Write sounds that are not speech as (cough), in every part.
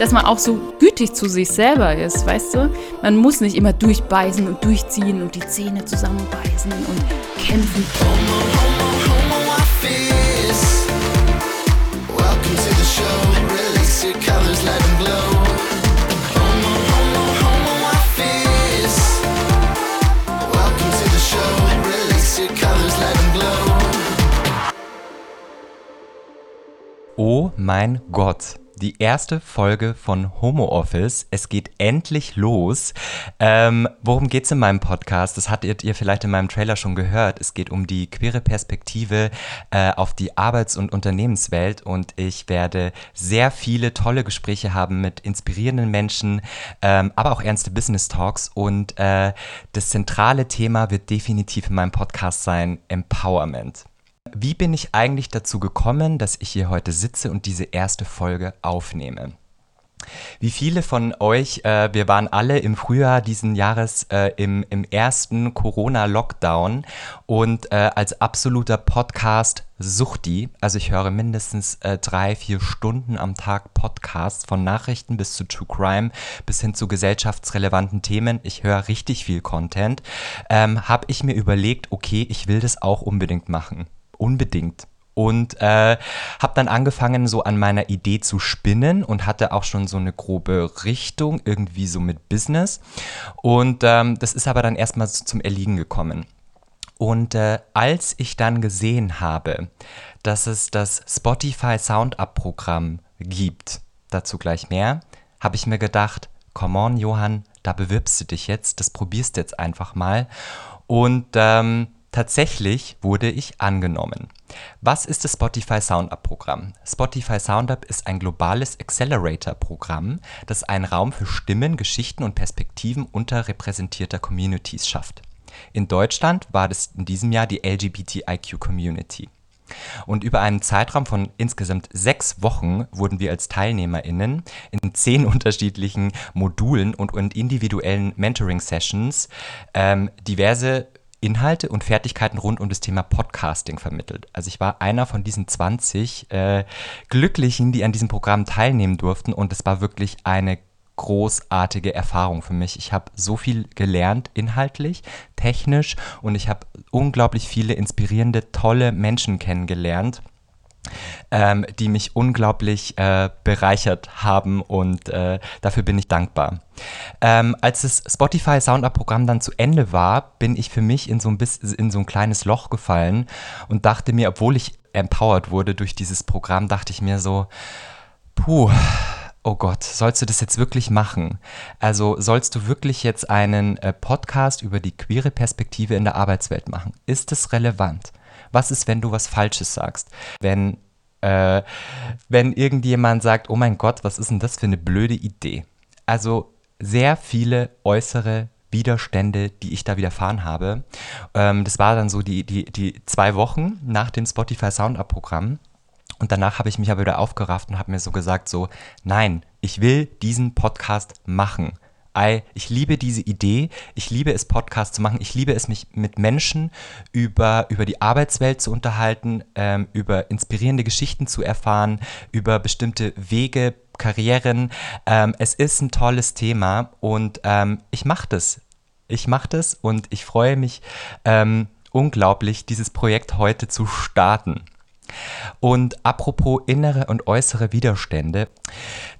dass man auch so gütig zu sich selber ist, weißt du? Man muss nicht immer durchbeißen und durchziehen und die Zähne zusammenbeißen und kämpfen. Oh mein Gott. Die erste Folge von Homo Office. Es geht endlich los. Ähm, worum geht es in meinem Podcast? Das hattet ihr vielleicht in meinem Trailer schon gehört. Es geht um die queere Perspektive äh, auf die Arbeits- und Unternehmenswelt und ich werde sehr viele tolle Gespräche haben mit inspirierenden Menschen, ähm, aber auch ernste Business Talks und äh, das zentrale Thema wird definitiv in meinem Podcast sein Empowerment. Wie bin ich eigentlich dazu gekommen, dass ich hier heute sitze und diese erste Folge aufnehme? Wie viele von euch, äh, wir waren alle im Frühjahr diesen Jahres äh, im, im ersten Corona-Lockdown und äh, als absoluter Podcast-Suchti, also ich höre mindestens äh, drei, vier Stunden am Tag Podcasts von Nachrichten bis zu True Crime bis hin zu gesellschaftsrelevanten Themen. Ich höre richtig viel Content. Ähm, Habe ich mir überlegt, okay, ich will das auch unbedingt machen unbedingt. Und äh, habe dann angefangen, so an meiner Idee zu spinnen und hatte auch schon so eine grobe Richtung, irgendwie so mit Business. Und ähm, das ist aber dann erstmal so zum Erliegen gekommen. Und äh, als ich dann gesehen habe, dass es das Spotify Sound-Up-Programm gibt, dazu gleich mehr, habe ich mir gedacht, come on, Johann, da bewirbst du dich jetzt, das probierst du jetzt einfach mal. Und ähm, Tatsächlich wurde ich angenommen. Was ist das Spotify SoundUp Programm? Spotify SoundUp ist ein globales Accelerator-Programm, das einen Raum für Stimmen, Geschichten und Perspektiven unterrepräsentierter Communities schafft. In Deutschland war das in diesem Jahr die LGBTIQ Community. Und über einen Zeitraum von insgesamt sechs Wochen wurden wir als TeilnehmerInnen in zehn (laughs) unterschiedlichen Modulen und, individuellen Mentoring-Sessions ähm, diverse Inhalte und Fertigkeiten rund um das Thema Podcasting vermittelt. Also ich war einer von diesen 20 äh, Glücklichen, die an diesem Programm teilnehmen durften und es war wirklich eine großartige Erfahrung für mich. Ich habe so viel gelernt, inhaltlich, technisch und ich habe unglaublich viele inspirierende, tolle Menschen kennengelernt ähm, die mich unglaublich äh, bereichert haben und äh, dafür bin ich dankbar. Ähm, als das Spotify Soundup-Programm dann zu Ende war, bin ich für mich in so, ein bisschen, in so ein kleines Loch gefallen und dachte mir, obwohl ich empowered wurde durch dieses Programm, dachte ich mir so, puh, oh Gott, sollst du das jetzt wirklich machen? Also sollst du wirklich jetzt einen äh, Podcast über die queere Perspektive in der Arbeitswelt machen? Ist das relevant? Was ist, wenn du was Falsches sagst? Wenn, äh, wenn irgendjemand sagt, oh mein Gott, was ist denn das für eine blöde Idee? Also sehr viele äußere Widerstände, die ich da widerfahren habe. Ähm, das war dann so die, die, die zwei Wochen nach dem Spotify Soundup-Programm. Und danach habe ich mich aber wieder aufgerafft und habe mir so gesagt, so, nein, ich will diesen Podcast machen. I, ich liebe diese Idee, ich liebe es, Podcasts zu machen, ich liebe es, mich mit Menschen über, über die Arbeitswelt zu unterhalten, ähm, über inspirierende Geschichten zu erfahren, über bestimmte Wege, Karrieren. Ähm, es ist ein tolles Thema und ähm, ich mache das. Ich mache das und ich freue mich ähm, unglaublich, dieses Projekt heute zu starten. Und apropos innere und äußere Widerstände,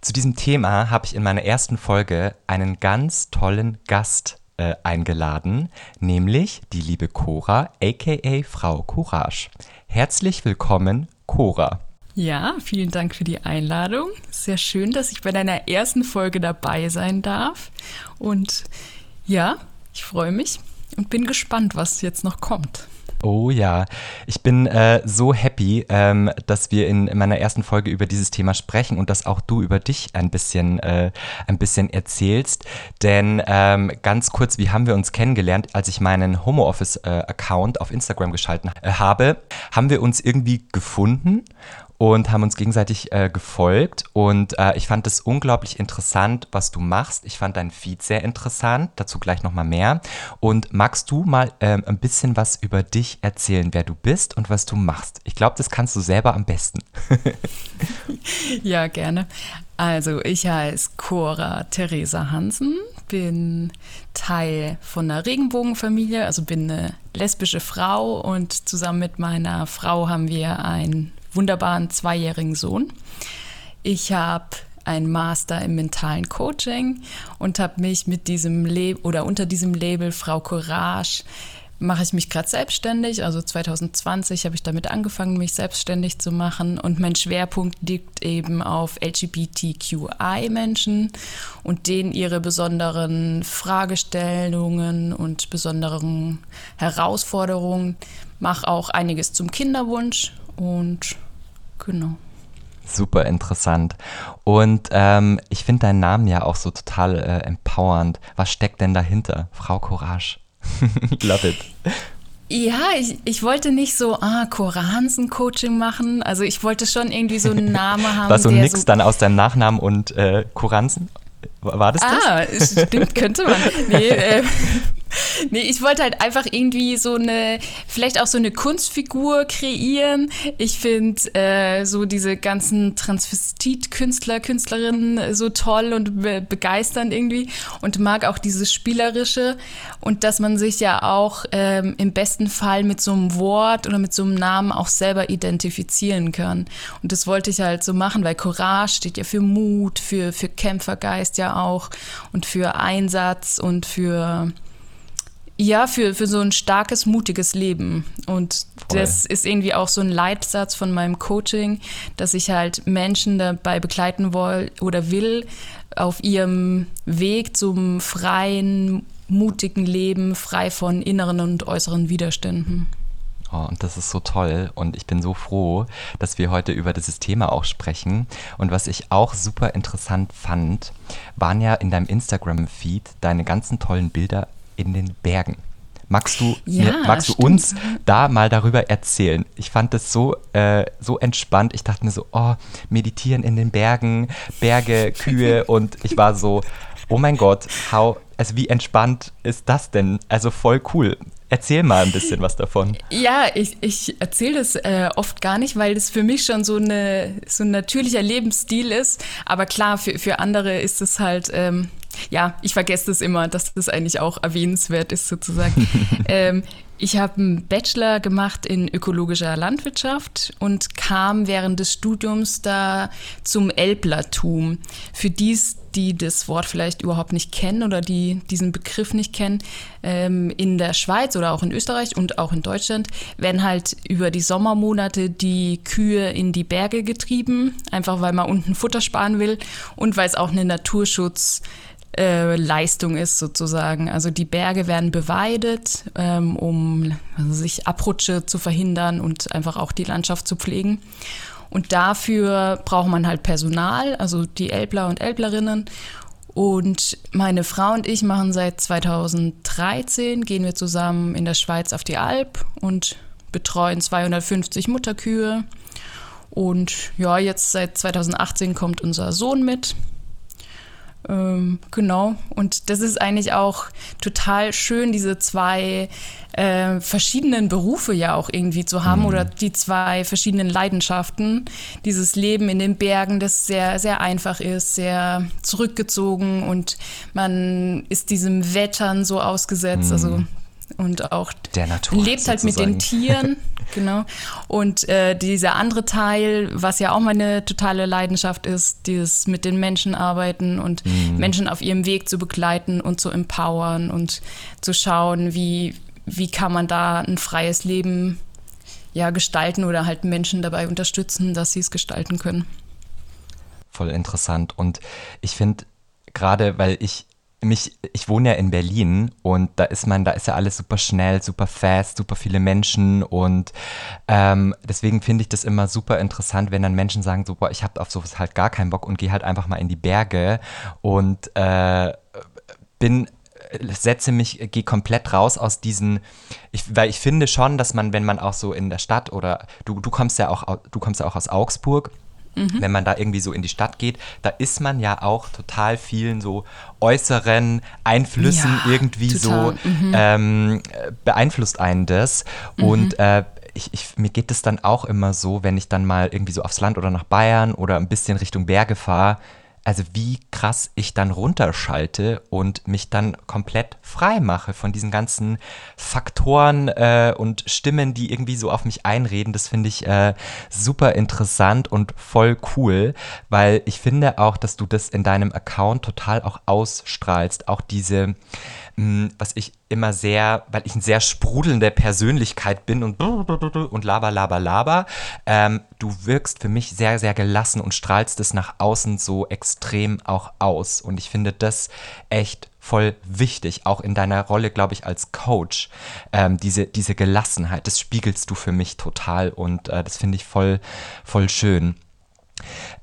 zu diesem Thema habe ich in meiner ersten Folge einen ganz tollen Gast äh, eingeladen, nämlich die liebe Cora, aka Frau Courage. Herzlich willkommen, Cora. Ja, vielen Dank für die Einladung. Sehr schön, dass ich bei deiner ersten Folge dabei sein darf. Und ja, ich freue mich und bin gespannt, was jetzt noch kommt. Oh ja, ich bin äh, so happy, ähm, dass wir in, in, meiner ersten Folge über dieses Thema sprechen und dass auch du über dich ein bisschen, äh, ein bisschen erzählst. Denn ähm, ganz kurz, wie haben wir uns kennengelernt, als ich meinen Homeoffice-Account äh, auf Instagram geschalten äh, habe, haben wir uns irgendwie gefunden und haben uns gegenseitig äh, gefolgt. Und äh, ich fand es unglaublich interessant, was du machst. Ich fand dein Feed sehr interessant, dazu gleich nochmal mehr. Und magst du mal ähm, ein bisschen was über dich erzählen, wer du bist und was du machst? Ich glaube, das kannst du selber am besten. (laughs) ja, gerne. Also, ich heiße Cora Theresa Hansen, bin Teil von einer Regenbogenfamilie, also bin eine lesbische Frau und zusammen mit meiner Frau haben wir einen wunderbaren zweijährigen Sohn. Ich habe ein Master im mentalen Coaching und habe mich mit diesem Label oder unter diesem Label Frau Courage mache ich mich gerade selbstständig. Also 2020 habe ich damit angefangen, mich selbstständig zu machen. Und mein Schwerpunkt liegt eben auf LGBTQI-Menschen und denen ihre besonderen Fragestellungen und besonderen Herausforderungen. Mache auch einiges zum Kinderwunsch und genau. Super interessant. Und ähm, ich finde deinen Namen ja auch so total äh, empowernd. Was steckt denn dahinter? Frau Courage. (laughs) Love it. Ja, ich, ich wollte nicht so, ah, Cora Hansen Coaching machen. Also ich wollte schon irgendwie so einen Namen (laughs) haben. War so ein Mix so dann aus deinem Nachnamen und äh, Coranzen? War das das? Ah, stimmt, könnte man. Nee, (laughs) äh, (laughs) Nee, ich wollte halt einfach irgendwie so eine, vielleicht auch so eine Kunstfigur kreieren. Ich finde äh, so diese ganzen Transvestit-Künstler, Künstlerinnen so toll und be begeisternd irgendwie und mag auch dieses Spielerische und dass man sich ja auch ähm, im besten Fall mit so einem Wort oder mit so einem Namen auch selber identifizieren kann. Und das wollte ich halt so machen, weil Courage steht ja für Mut, für, für Kämpfergeist ja auch und für Einsatz und für ja, für, für so ein starkes, mutiges Leben. Und Voll. das ist irgendwie auch so ein Leitsatz von meinem Coaching, dass ich halt Menschen dabei begleiten will oder will auf ihrem Weg zum freien, mutigen Leben, frei von inneren und äußeren Widerständen. Oh, und das ist so toll und ich bin so froh, dass wir heute über dieses Thema auch sprechen. Und was ich auch super interessant fand, waren ja in deinem Instagram-Feed deine ganzen tollen Bilder in den Bergen. Magst du, ja, mir, magst du uns da mal darüber erzählen? Ich fand das so, äh, so entspannt. Ich dachte mir so, oh, meditieren in den Bergen, Berge, Kühe (laughs) und ich war so, oh mein Gott, how, also wie entspannt ist das denn? Also voll cool. Erzähl mal ein bisschen was davon. Ja, ich, ich erzähle das äh, oft gar nicht, weil das für mich schon so, eine, so ein natürlicher Lebensstil ist. Aber klar, für, für andere ist es halt, ähm, ja, ich vergesse das immer, dass das eigentlich auch erwähnenswert ist sozusagen. (laughs) ähm, ich habe einen Bachelor gemacht in ökologischer Landwirtschaft und kam während des Studiums da zum Elblertum. Für dies, die das Wort vielleicht überhaupt nicht kennen oder die diesen Begriff nicht kennen, ähm, in der Schweiz oder auch in Österreich und auch in Deutschland werden halt über die Sommermonate die Kühe in die Berge getrieben, einfach weil man unten Futter sparen will und weil es auch eine Naturschutz äh, Leistung ist sozusagen. Also die Berge werden beweidet, ähm, um also sich Abrutsche zu verhindern und einfach auch die Landschaft zu pflegen. Und dafür braucht man halt Personal, also die Elbler und Elblerinnen. Und meine Frau und ich machen seit 2013, gehen wir zusammen in der Schweiz auf die Alp und betreuen 250 Mutterkühe. Und ja, jetzt seit 2018 kommt unser Sohn mit. Ähm, genau. Und das ist eigentlich auch total schön, diese zwei äh, verschiedenen Berufe ja auch irgendwie zu haben mhm. oder die zwei verschiedenen Leidenschaften. Dieses Leben in den Bergen, das sehr, sehr einfach ist, sehr zurückgezogen und man ist diesem Wettern so ausgesetzt. Also mhm. Also und auch der Natur lebt halt mit den Tieren, (laughs) genau. Und äh, dieser andere Teil, was ja auch meine totale Leidenschaft ist, dieses mit den Menschen arbeiten und mhm. Menschen auf ihrem Weg zu begleiten und zu empowern und zu schauen, wie, wie kann man da ein freies Leben ja, gestalten oder halt Menschen dabei unterstützen, dass sie es gestalten können. Voll interessant. Und ich finde, gerade weil ich mich, ich wohne ja in Berlin und da ist man, da ist ja alles super schnell, super fast, super viele Menschen und ähm, deswegen finde ich das immer super interessant, wenn dann Menschen sagen so, boah, ich habe auf sowas halt gar keinen Bock und gehe halt einfach mal in die Berge und äh, bin setze mich, gehe komplett raus aus diesen, ich, weil ich finde schon, dass man, wenn man auch so in der Stadt oder du, du kommst ja auch, du kommst ja auch aus Augsburg, Mhm. Wenn man da irgendwie so in die Stadt geht, da ist man ja auch total vielen so äußeren Einflüssen ja, irgendwie total. so mhm. ähm, beeinflusst einen das. Mhm. Und äh, ich, ich, mir geht es dann auch immer so, wenn ich dann mal irgendwie so aufs Land oder nach Bayern oder ein bisschen Richtung Berge fahre, also wie krass ich dann runterschalte und mich dann komplett frei mache von diesen ganzen Faktoren äh, und Stimmen, die irgendwie so auf mich einreden. Das finde ich äh, super interessant und voll cool, weil ich finde auch, dass du das in deinem Account total auch ausstrahlst. Auch diese was ich immer sehr, weil ich eine sehr sprudelnde Persönlichkeit bin und, und laber, laber, laber. Ähm, du wirkst für mich sehr, sehr gelassen und strahlst es nach außen so extrem auch aus. Und ich finde das echt voll wichtig, auch in deiner Rolle, glaube ich, als Coach. Ähm, diese, diese Gelassenheit, das spiegelst du für mich total und äh, das finde ich voll, voll schön.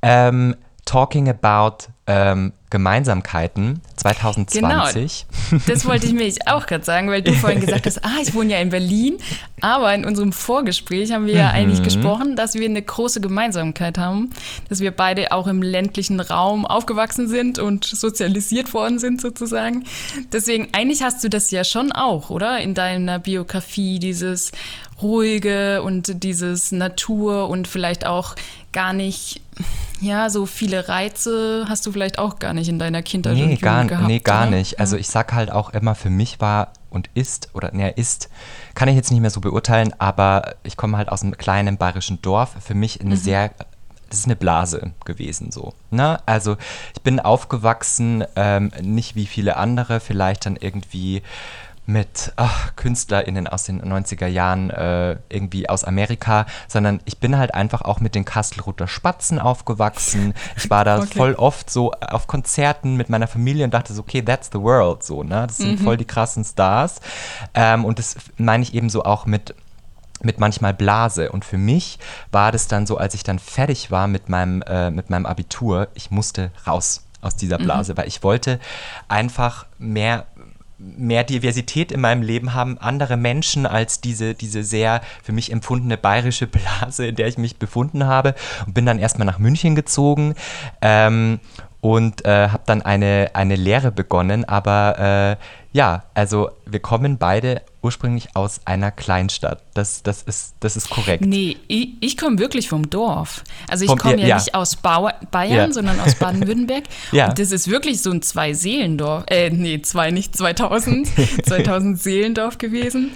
Ähm, talking about ähm, Gemeinsamkeiten 2020. Genau, das wollte ich mir auch gerade sagen, weil du (laughs) vorhin gesagt hast, ah, ich wohne ja in Berlin, aber in unserem Vorgespräch haben wir mhm. ja eigentlich gesprochen, dass wir eine große Gemeinsamkeit haben, dass wir beide auch im ländlichen Raum aufgewachsen sind und sozialisiert worden sind sozusagen. Deswegen, eigentlich hast du das ja schon auch, oder? In deiner Biografie, dieses ruhige und dieses Natur und vielleicht auch gar nicht, ja, so viele Reize hast du vielleicht auch gar nicht in deiner Kindheit nee, und gar, gehabt. Nee, gar oder? nicht. Also ich sag halt auch immer, für mich war und ist, oder ne, ist, kann ich jetzt nicht mehr so beurteilen, aber ich komme halt aus einem kleinen bayerischen Dorf. Für mich eine mhm. sehr das ist eine Blase gewesen so. Ne? Also ich bin aufgewachsen, ähm, nicht wie viele andere, vielleicht dann irgendwie mit ach, KünstlerInnen aus den 90er Jahren äh, irgendwie aus Amerika, sondern ich bin halt einfach auch mit den Kastelruther Spatzen aufgewachsen. Ich war da (laughs) okay. voll oft so auf Konzerten mit meiner Familie und dachte so, okay, that's the world, so, ne? Das sind mhm. voll die krassen Stars. Ähm, und das meine ich eben so auch mit mit manchmal Blase. Und für mich war das dann so, als ich dann fertig war mit meinem, äh, mit meinem Abitur, ich musste raus aus dieser mhm. Blase, mhm. weil ich wollte einfach mehr mehr Diversität in meinem Leben haben, andere Menschen als diese, diese sehr für mich empfundene bayerische Blase, in der ich mich befunden habe. Und bin dann erstmal nach München gezogen ähm, und äh, habe dann eine, eine Lehre begonnen. Aber äh, ja, also wir kommen beide ursprünglich aus einer Kleinstadt. Das, das, ist, das ist korrekt. Nee, ich, ich komme wirklich vom Dorf. Also ich komme ja, ja, nicht aus Bau Bayern, ja. sondern aus Baden-Württemberg. (laughs) ja. Und das ist wirklich so ein Zwei-Seelendorf. Äh, nee, zwei, nicht 2000. 2000 (laughs) Seelendorf gewesen.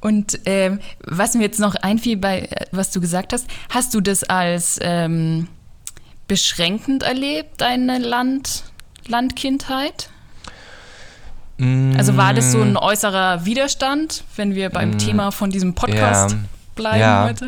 Und ähm, was mir jetzt noch einfiel bei, äh, was du gesagt hast, hast du das als ähm, beschränkend erlebt, deine Land, Landkindheit? Also war das so ein mm. äußerer Widerstand, wenn wir beim mm, Thema von diesem Podcast ja, bleiben ja. heute?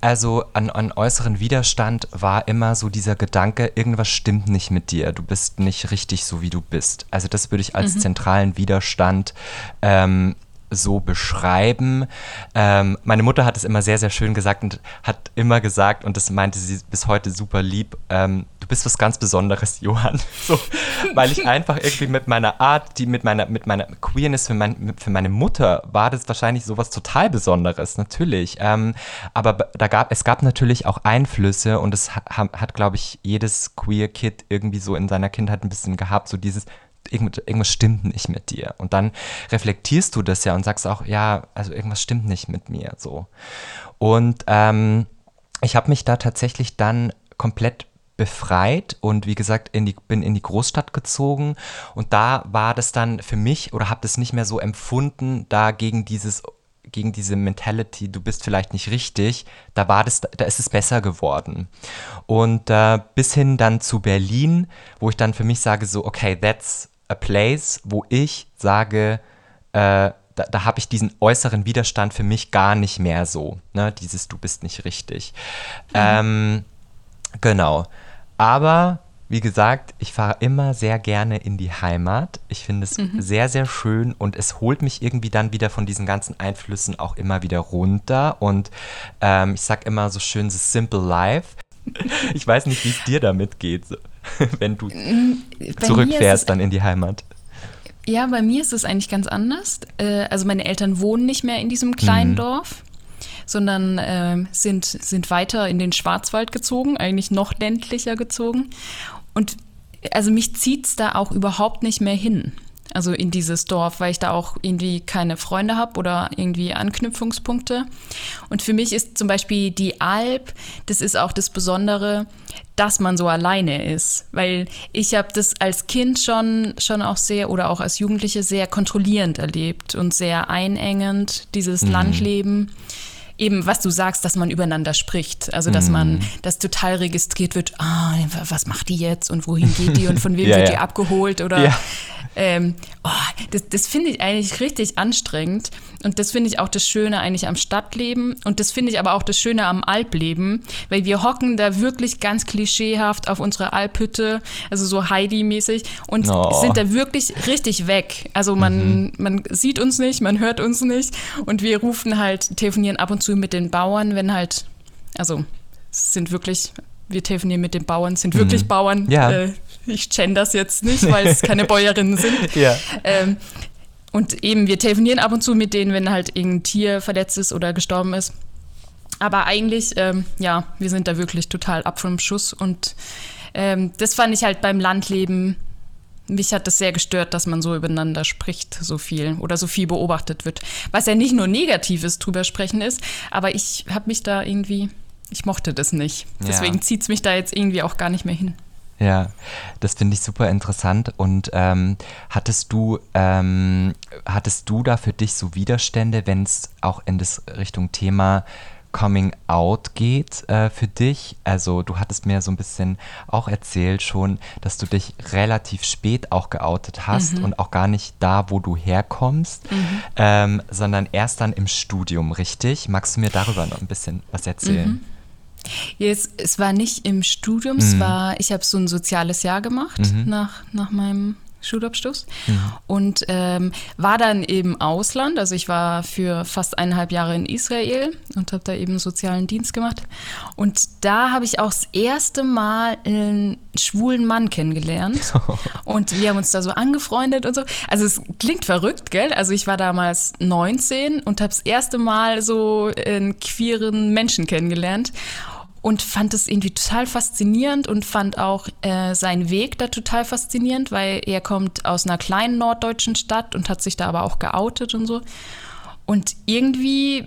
Also an, an äußeren Widerstand war immer so dieser Gedanke, irgendwas stimmt nicht mit dir, du bist nicht richtig so, wie du bist. Also das würde ich als mhm. zentralen Widerstand ähm, so beschreiben. Ähm, meine Mutter hat es immer sehr, sehr schön gesagt und hat immer gesagt, und das meinte sie bis heute super lieb, ähm, du bist was ganz Besonderes, (laughs) Johann. So, weil ich einfach irgendwie mit meiner Art, die mit meiner, mit meiner Queerness für, mein, für meine Mutter war das wahrscheinlich sowas total Besonderes, natürlich. Ähm, aber da gab, es gab natürlich auch Einflüsse und es hat, hat glaube ich, jedes queer Kid irgendwie so in seiner Kindheit ein bisschen gehabt, so dieses, irgendwas stimmt nicht mit dir. Und dann reflektierst du das ja und sagst auch, ja, also irgendwas stimmt nicht mit mir so. Und ähm, ich habe mich da tatsächlich dann komplett befreit und wie gesagt in die, bin in die Großstadt gezogen und da war das dann für mich oder habe das nicht mehr so empfunden, da gegen dieses gegen diese Mentality, du bist vielleicht nicht richtig, da war das, da ist es besser geworden. Und äh, bis hin dann zu Berlin, wo ich dann für mich sage so, okay, that's a place, wo ich sage, äh, da, da habe ich diesen äußeren Widerstand für mich gar nicht mehr so. Ne? Dieses Du bist nicht richtig. Mhm. Ähm, genau. Aber wie gesagt, ich fahre immer sehr gerne in die Heimat. Ich finde es mhm. sehr, sehr schön und es holt mich irgendwie dann wieder von diesen ganzen Einflüssen auch immer wieder runter. Und ähm, ich sage immer so schön, the simple life. (laughs) Ich weiß nicht, wie es dir damit geht. (laughs) wenn du mm, Bei zurückfährst dann in die Heimat? Ja, bei mir ist es eigentlich ganz anders. Äh, also meine Eltern wohnen nicht mehr in diesem kleinen mhm. Dorf, sondern äh, sind, sind weiter in den Schwarzwald gezogen, eigentlich noch ländlicher gezogen. Und also mich zieht es da auch überhaupt nicht mehr hin also in dieses Dorf, weil ich da auch irgendwie keine Freunde habe oder irgendwie Anknüpfungspunkte. Und für mich ist zum Beispiel die Alp, das ist auch das Besondere, dass man so alleine ist. Weil ich habe das als Kind schon, schon auch sehr oder auch als Jugendliche sehr kontrollierend erlebt und sehr einengend, dieses mhm. Landleben eben, was du sagst, dass man übereinander spricht. Also, dass mm. man mhm. das total registriert wird, ah, was macht die jetzt und wohin geht die und von (laughs) wem ja, wird ja. die abgeholt oder ja. Ähm, oh, das, das finde ich eigentlich richtig anstrengend. Und das finde ich auch das Schöne eigentlich am Stadtleben. Und das finde ich aber auch das Schöne am Alpleben, weil wir hocken da wirklich ganz klischeehaft auf unserer Alphütte, also so Heidi-mäßig, und oh. sind da wirklich richtig weg. Also man, mhm. man sieht uns nicht, man hört uns nicht. Und wir rufen halt, telefonieren ab und zu mit den Bauern, wenn halt, also es sind wirklich wir telefonieren mit den Bauern, sind wirklich mhm. Bauern. Ja. Äh, ich kenne das jetzt nicht, weil es keine (laughs) Bäuerinnen sind. Ja. Ähm, und eben, wir telefonieren ab und zu mit denen, wenn halt irgendein Tier verletzt ist oder gestorben ist. Aber eigentlich, ähm, ja, wir sind da wirklich total ab vom Schuss. Und ähm, das fand ich halt beim Landleben, mich hat das sehr gestört, dass man so übereinander spricht, so viel oder so viel beobachtet wird. Was ja nicht nur Negatives drüber sprechen ist, aber ich habe mich da irgendwie ich mochte das nicht. Deswegen ja. zieht es mich da jetzt irgendwie auch gar nicht mehr hin. Ja, das finde ich super interessant. Und ähm, hattest du, ähm, hattest du da für dich so Widerstände, wenn es auch in das Richtung Thema Coming Out geht äh, für dich? Also du hattest mir so ein bisschen auch erzählt schon, dass du dich relativ spät auch geoutet hast mhm. und auch gar nicht da, wo du herkommst, mhm. ähm, sondern erst dann im Studium, richtig? Magst du mir darüber noch ein bisschen was erzählen? Mhm. Jetzt, es war nicht im Studium, mhm. es war, ich habe so ein soziales Jahr gemacht mhm. nach, nach meinem Schulabschluss mhm. und ähm, war dann im Ausland. Also ich war für fast eineinhalb Jahre in Israel und habe da eben sozialen Dienst gemacht. Und da habe ich auch das erste Mal einen schwulen Mann kennengelernt. (laughs) Und wir haben uns da so angefreundet und so. Also es klingt verrückt, gell? Also ich war damals 19 und habe das erste Mal so einen queeren Menschen kennengelernt und fand es irgendwie total faszinierend und fand auch äh, seinen Weg da total faszinierend, weil er kommt aus einer kleinen norddeutschen Stadt und hat sich da aber auch geoutet und so. Und irgendwie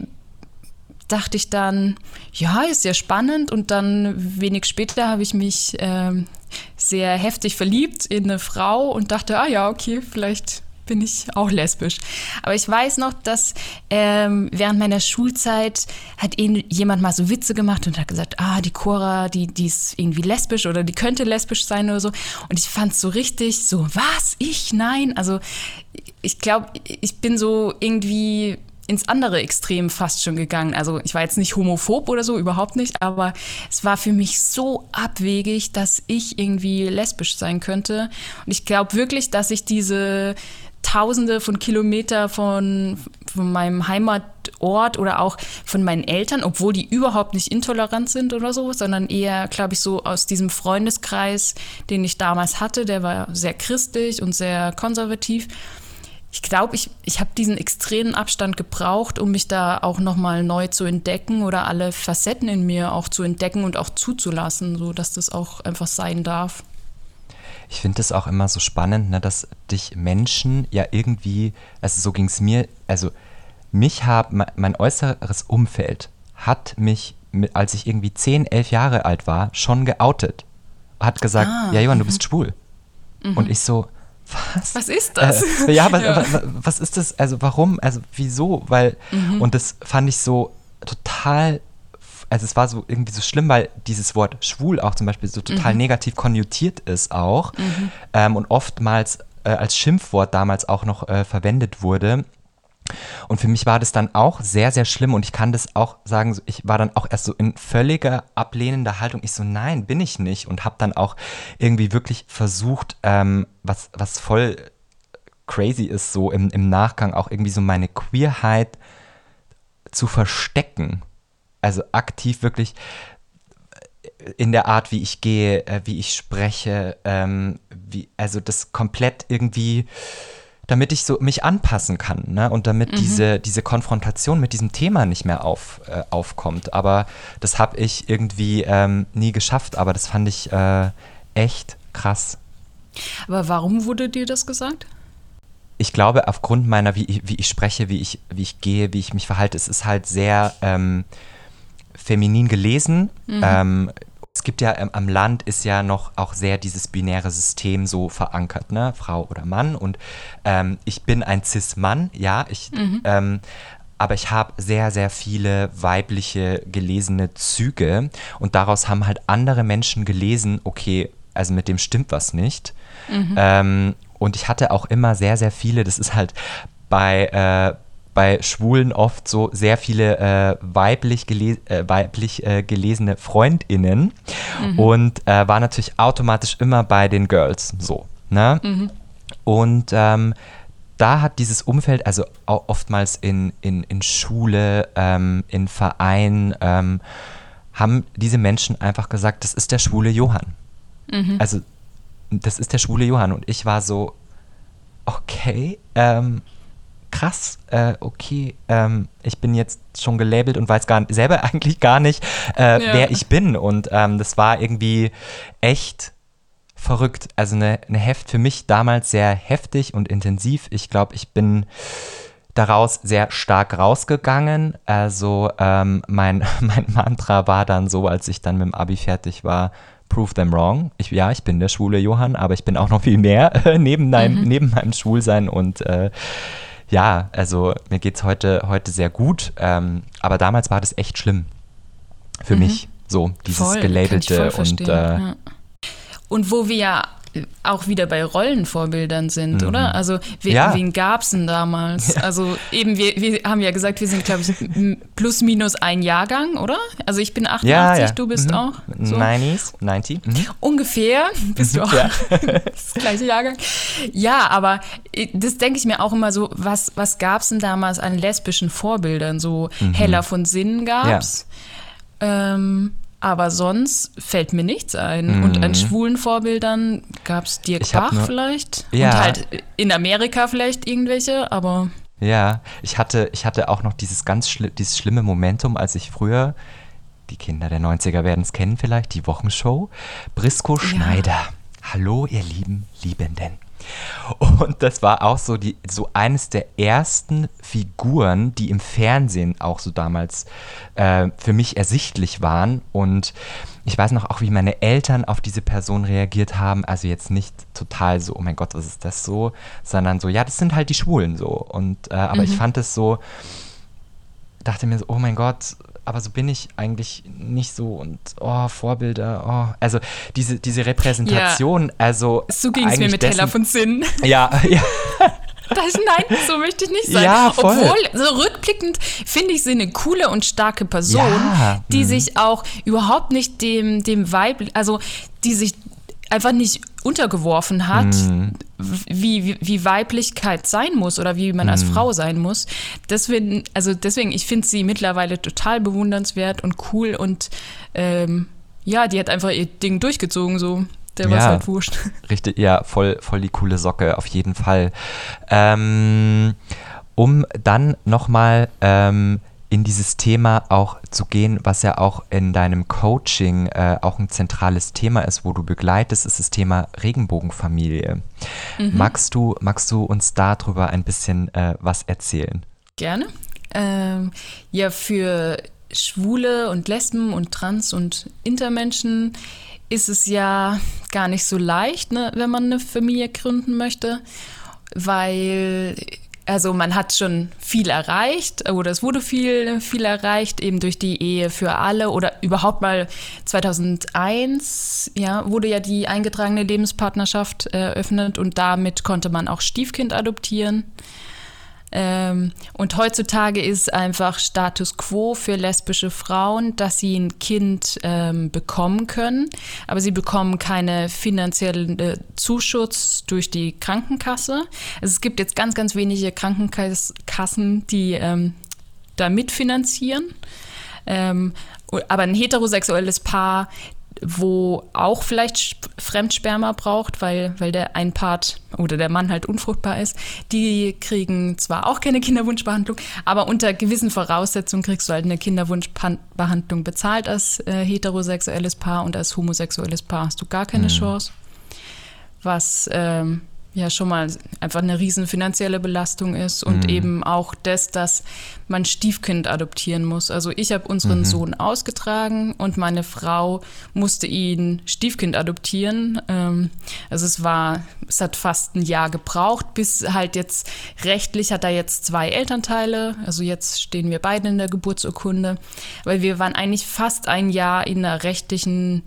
dachte ich dann, ja, ist ja spannend. Und dann wenig später habe ich mich äh, sehr heftig verliebt in eine Frau und dachte, ah ja, okay, vielleicht bin ich auch lesbisch. Aber ich weiß noch, dass ähm, während meiner Schulzeit hat jemand mal so Witze gemacht und hat gesagt, ah, die Cora, die, die ist irgendwie lesbisch oder die könnte lesbisch sein oder so. Und ich fand es so richtig so, was? Ich? Nein. Also ich glaube, ich bin so irgendwie ins andere Extrem fast schon gegangen. Also ich war jetzt nicht homophob oder so, überhaupt nicht, aber es war für mich so abwegig, dass ich irgendwie lesbisch sein könnte. Und ich glaube wirklich, dass ich diese Tausende von Kilometer von, von meinem Heimatort oder auch von meinen Eltern, obwohl die überhaupt nicht intolerant sind oder so, sondern eher, glaube ich, so aus diesem Freundeskreis, den ich damals hatte, der war sehr christlich und sehr konservativ. Ich glaube, ich, ich habe diesen extremen Abstand gebraucht, um mich da auch nochmal neu zu entdecken oder alle Facetten in mir auch zu entdecken und auch zuzulassen, so dass das auch einfach sein darf ich finde es auch immer so spannend, ne, dass dich Menschen ja irgendwie, also so ging es mir, also mich hat mein äußeres Umfeld hat mich, als ich irgendwie 10, 11 Jahre alt war, schon geoutet. Hat gesagt, ah, ja Johann, du bist mhm. schwul. Mhm. Und ich so, was? Was ist das? Äh, (laughs) ja, was, ja. Was, was, ist das? Also warum? Also wieso? Weil, mhm. und das fand ich so total also es war so irgendwie so schlimm, weil dieses Wort schwul auch zum Beispiel so total mhm. negativ konnotiert ist auch mhm. ähm, und oftmals äh, als Schimpfwort damals auch noch äh, verwendet wurde. Und für mich war das dann auch sehr, sehr schlimm und ich kann das auch sagen, ich war dann auch erst so in völliger ablehnender Haltung. Ich so, nein, bin ich nicht und habe dann auch irgendwie wirklich versucht, ähm, was, was voll crazy ist, so im, im Nachgang auch irgendwie so meine Queerheit zu verstecken also aktiv wirklich in der Art, wie ich gehe, äh, wie ich spreche, ähm, wie, also das komplett irgendwie damit ich so mich anpassen kann ne? und damit mhm. diese, diese Konfrontation mit diesem Thema nicht mehr auf, äh, aufkommt. Aber das habe ich irgendwie ähm, nie geschafft, aber das fand ich äh, echt krass. Aber warum wurde dir das gesagt? Ich glaube, aufgrund meiner, wie, wie ich spreche, wie ich, wie ich gehe, wie ich mich verhalte, es ist halt sehr ähm, feminin gelesen. Mhm. Ähm, es gibt ja ähm, am Land ist ja noch auch sehr dieses binäre System so verankert, ne? Frau oder Mann. Und ähm, ich bin ein Cis-Mann, ja, ich, mhm. ähm, aber ich habe sehr, sehr viele weibliche gelesene Züge und daraus haben halt andere Menschen gelesen, okay, also mit dem stimmt was nicht. Mhm. Ähm, und ich hatte auch immer sehr, sehr viele, das ist halt bei, äh, bei Schwulen oft so sehr viele äh, weiblich, gele äh, weiblich äh, gelesene FreundInnen mhm. und äh, war natürlich automatisch immer bei den Girls so. Ne? Mhm. Und ähm, da hat dieses Umfeld, also oftmals in, in, in Schule, ähm, in Vereinen, ähm, haben diese Menschen einfach gesagt, das ist der schwule Johann. Mhm. Also, das ist der schwule Johann. Und ich war so, okay, ähm, krass, äh, okay, ähm, ich bin jetzt schon gelabelt und weiß gar selber (laughs) eigentlich gar nicht, äh, ja. wer ich bin. Und ähm, das war irgendwie echt verrückt. Also eine, eine Heft für mich damals sehr heftig und intensiv. Ich glaube, ich bin daraus sehr stark rausgegangen. Also ähm, mein, (laughs) mein Mantra war dann so, als ich dann mit dem Abi fertig war, prove them wrong. Ich, ja, ich bin der schwule Johann, aber ich bin auch noch viel mehr äh, (laughs) neben, meinem, mhm. neben meinem Schwulsein und äh, ja, also mir geht es heute, heute sehr gut, ähm, aber damals war das echt schlimm für mhm. mich, so dieses voll, gelabelte und äh, ja. und wo wir auch wieder bei Rollenvorbildern sind, mhm. oder? Also we ja. wen gab es denn damals? Ja. Also eben, wir, wir haben ja gesagt, wir sind, glaube ich, plus minus ein Jahrgang, oder? Also ich bin 88, ja, du bist mhm. auch. So. 90s, 90. Mhm. Ungefähr (laughs) bist du auch. (laughs) das gleiche Jahrgang. Ja, aber äh, das denke ich mir auch immer so, was, was gab es denn damals an lesbischen Vorbildern? So mhm. Heller von Sinnen gab es. Ähm, aber sonst fällt mir nichts ein. Mhm. Und an schwulen Vorbildern gab es Dirk ich Bach nur, vielleicht. Ja. Und halt in Amerika vielleicht irgendwelche, aber. Ja, ich hatte, ich hatte auch noch dieses ganz schli dieses schlimme Momentum, als ich früher, die Kinder der 90er werden es kennen vielleicht, die Wochenshow, Brisco ja. Schneider. Hallo, ihr lieben Liebenden. Und das war auch so, die, so eines der ersten Figuren, die im Fernsehen auch so damals äh, für mich ersichtlich waren. Und ich weiß noch auch, wie meine Eltern auf diese Person reagiert haben. Also jetzt nicht total so, oh mein Gott, was ist das so, sondern so, ja, das sind halt die Schwulen so. Und äh, aber mhm. ich fand es so, dachte mir so, oh mein Gott, aber so bin ich eigentlich nicht so und oh, Vorbilder, oh. Also diese, diese Repräsentation, ja. also. So ging es mir mit Teller von Sinn. Ja, ja. (laughs) Das, nein, so möchte ich nicht sein. Ja, voll. Obwohl, so rückblickend finde ich sie eine coole und starke Person, ja, die mh. sich auch überhaupt nicht dem, dem Vibe, also die sich einfach nicht untergeworfen hat, mm. wie, wie, wie, Weiblichkeit sein muss oder wie man mm. als mhm. Frau sein muss. Deswegen, also deswegen, ich finde sie mittlerweile total bewundernswert und cool und ähm, ja, die hat einfach ihr Ding durchgezogen, so. Der ja, war halt wurscht. (laughs) Richtig, ja, voll, voll die coole Socke, auf jeden Fall. Ähm, um dann nochmal ähm, in dieses Thema auch zu gehen, was ja auch in deinem Coaching äh, auch ein zentrales Thema ist, wo du begleitest, ist das Thema Regenbogenfamilie. Mhm. Magst, du, magst du uns darüber ein bisschen äh, was erzählen? Gerne. Ähm, ja, für Schwule und Lesben und Trans- und Intermenschen ist es ja gar nicht so leicht, ne, wenn man eine Familie gründen möchte, weil also man hat schon viel erreicht oder es wurde viel, viel erreicht, eben durch die Ehe für alle oder überhaupt mal 2001 ja, wurde ja die eingetragene Lebenspartnerschaft eröffnet und damit konnte man auch Stiefkind adoptieren. Ähm, und heutzutage ist einfach Status quo für lesbische Frauen, dass sie ein Kind ähm, bekommen können, aber sie bekommen keine finanziellen äh, Zuschuss durch die Krankenkasse. Also es gibt jetzt ganz, ganz wenige Krankenkassen, die ähm, da mitfinanzieren. Ähm, aber ein heterosexuelles Paar wo auch vielleicht Fremdsperma braucht, weil, weil der ein Part oder der Mann halt unfruchtbar ist. Die kriegen zwar auch keine Kinderwunschbehandlung, aber unter gewissen Voraussetzungen kriegst du halt eine Kinderwunschbehandlung bezahlt als äh, heterosexuelles Paar und als homosexuelles Paar hast du gar keine mhm. Chance. Was ähm, ja schon mal einfach eine riesen finanzielle Belastung ist und mhm. eben auch das, dass man Stiefkind adoptieren muss. Also ich habe unseren mhm. Sohn ausgetragen und meine Frau musste ihn Stiefkind adoptieren. Ähm, also es war, es hat fast ein Jahr gebraucht, bis halt jetzt rechtlich hat er jetzt zwei Elternteile. Also jetzt stehen wir beide in der Geburtsurkunde, weil wir waren eigentlich fast ein Jahr in einer rechtlichen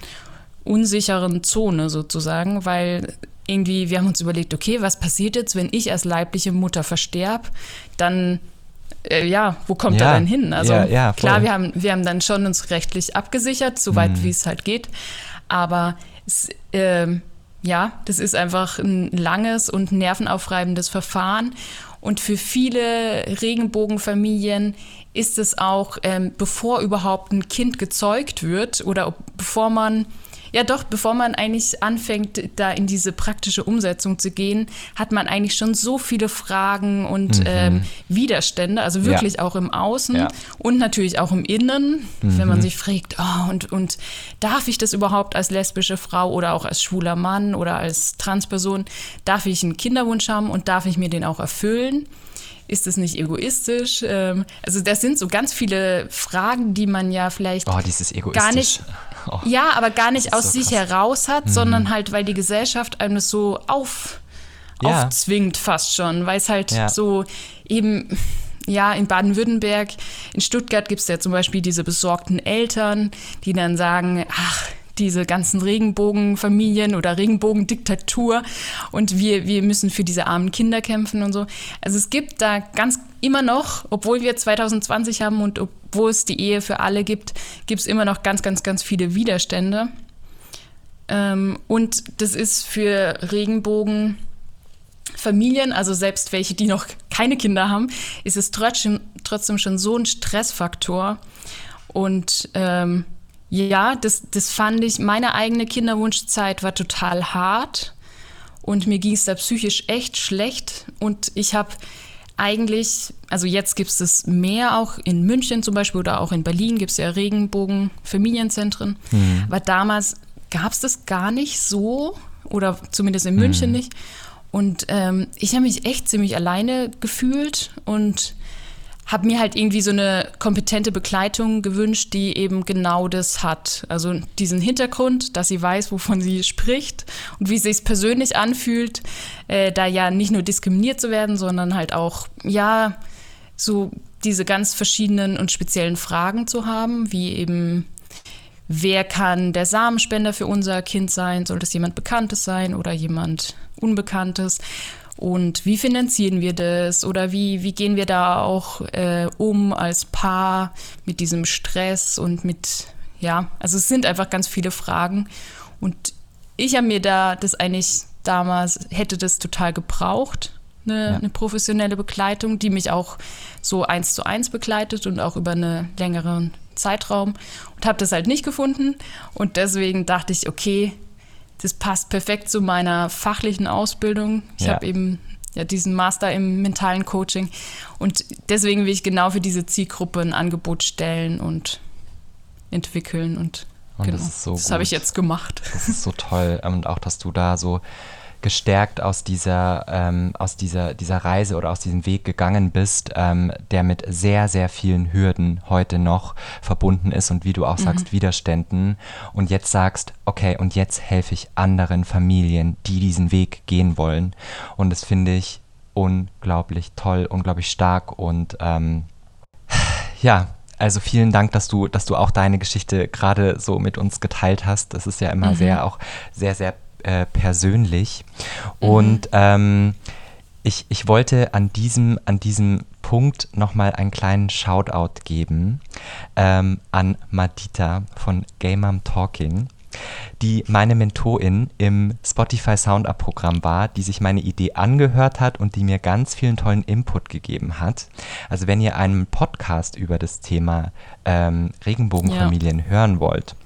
unsicheren Zone sozusagen, weil irgendwie, wir haben uns überlegt, okay, was passiert jetzt, wenn ich als leibliche Mutter versterbe? Dann, äh, ja, wo kommt ja, er denn hin? Also ja, ja, klar, wir haben, wir haben dann schon uns rechtlich abgesichert, soweit mhm. wie es halt geht. Aber es, äh, ja, das ist einfach ein langes und nervenaufreibendes Verfahren. Und für viele Regenbogenfamilien ist es auch, ähm, bevor überhaupt ein Kind gezeugt wird oder bevor man ja, doch, bevor man eigentlich anfängt, da in diese praktische Umsetzung zu gehen, hat man eigentlich schon so viele Fragen und mhm. ähm, Widerstände, also wirklich ja. auch im Außen ja. und natürlich auch im Innen, mhm. wenn man mhm. sich fragt, oh, und, und darf ich das überhaupt als lesbische Frau oder auch als schwuler Mann oder als Transperson, darf ich einen Kinderwunsch haben und darf ich mir den auch erfüllen? Ist es nicht egoistisch? Ähm, also das sind so ganz viele Fragen, die man ja vielleicht oh, gar nicht Oh, ja, aber gar nicht aus so sich krass. heraus hat, mhm. sondern halt, weil die Gesellschaft einem das so auf, ja. aufzwingt fast schon, weil es halt ja. so eben ja, in Baden-Württemberg, in Stuttgart gibt es ja zum Beispiel diese besorgten Eltern, die dann sagen, ach, diese ganzen Regenbogenfamilien oder Regenbogendiktatur und wir, wir müssen für diese armen Kinder kämpfen und so. Also es gibt da ganz immer noch, obwohl wir 2020 haben und obwohl es die Ehe für alle gibt, gibt es immer noch ganz, ganz, ganz viele Widerstände. Ähm, und das ist für Regenbogenfamilien, also selbst welche, die noch keine Kinder haben, ist es trotzdem, trotzdem schon so ein Stressfaktor. Und ähm, ja, das, das fand ich, meine eigene Kinderwunschzeit war total hart und mir ging es da psychisch echt schlecht und ich habe eigentlich, also jetzt gibt es mehr auch in München zum Beispiel oder auch in Berlin gibt es ja Regenbogen-Familienzentren, mhm. aber damals gab es das gar nicht so oder zumindest in München mhm. nicht und ähm, ich habe mich echt ziemlich alleine gefühlt und habe mir halt irgendwie so eine kompetente Begleitung gewünscht, die eben genau das hat. Also diesen Hintergrund, dass sie weiß, wovon sie spricht und wie es sich persönlich anfühlt, äh, da ja nicht nur diskriminiert zu werden, sondern halt auch, ja, so diese ganz verschiedenen und speziellen Fragen zu haben, wie eben, wer kann der Samenspender für unser Kind sein? Soll das jemand Bekanntes sein oder jemand Unbekanntes? Und wie finanzieren wir das oder wie, wie gehen wir da auch äh, um als Paar mit diesem Stress und mit, ja, also es sind einfach ganz viele Fragen. Und ich habe mir da das eigentlich damals, hätte das total gebraucht, eine, ja. eine, professionelle Begleitung, die mich auch so eins zu eins begleitet und auch über einen längeren Zeitraum und habe das halt nicht gefunden. Und deswegen dachte ich, okay, das passt perfekt zu meiner fachlichen Ausbildung. Ich ja. habe eben ja, diesen Master im mentalen Coaching und deswegen will ich genau für diese Zielgruppe ein Angebot stellen und entwickeln und, und genau. das, so das habe ich jetzt gemacht. Das ist so toll und auch, dass du da so gestärkt aus dieser, ähm, aus dieser, dieser Reise oder aus diesem Weg gegangen bist, ähm, der mit sehr, sehr vielen Hürden heute noch verbunden ist und wie du auch mhm. sagst, Widerständen. Und jetzt sagst, okay, und jetzt helfe ich anderen Familien, die diesen Weg gehen wollen. Und das finde ich unglaublich toll, unglaublich stark und ähm, ja, also vielen Dank, dass du, dass du auch deine Geschichte gerade so mit uns geteilt hast. Das ist ja immer mhm. sehr auch sehr, sehr äh, persönlich. Mhm. Und ähm, ich, ich wollte an diesem, an diesem Punkt nochmal einen kleinen Shoutout geben ähm, an Madita von Game Mom Talking, die meine Mentorin im Spotify Sound Up Programm war, die sich meine Idee angehört hat und die mir ganz vielen tollen Input gegeben hat. Also wenn ihr einen Podcast über das Thema ähm, Regenbogenfamilien ja. hören wollt,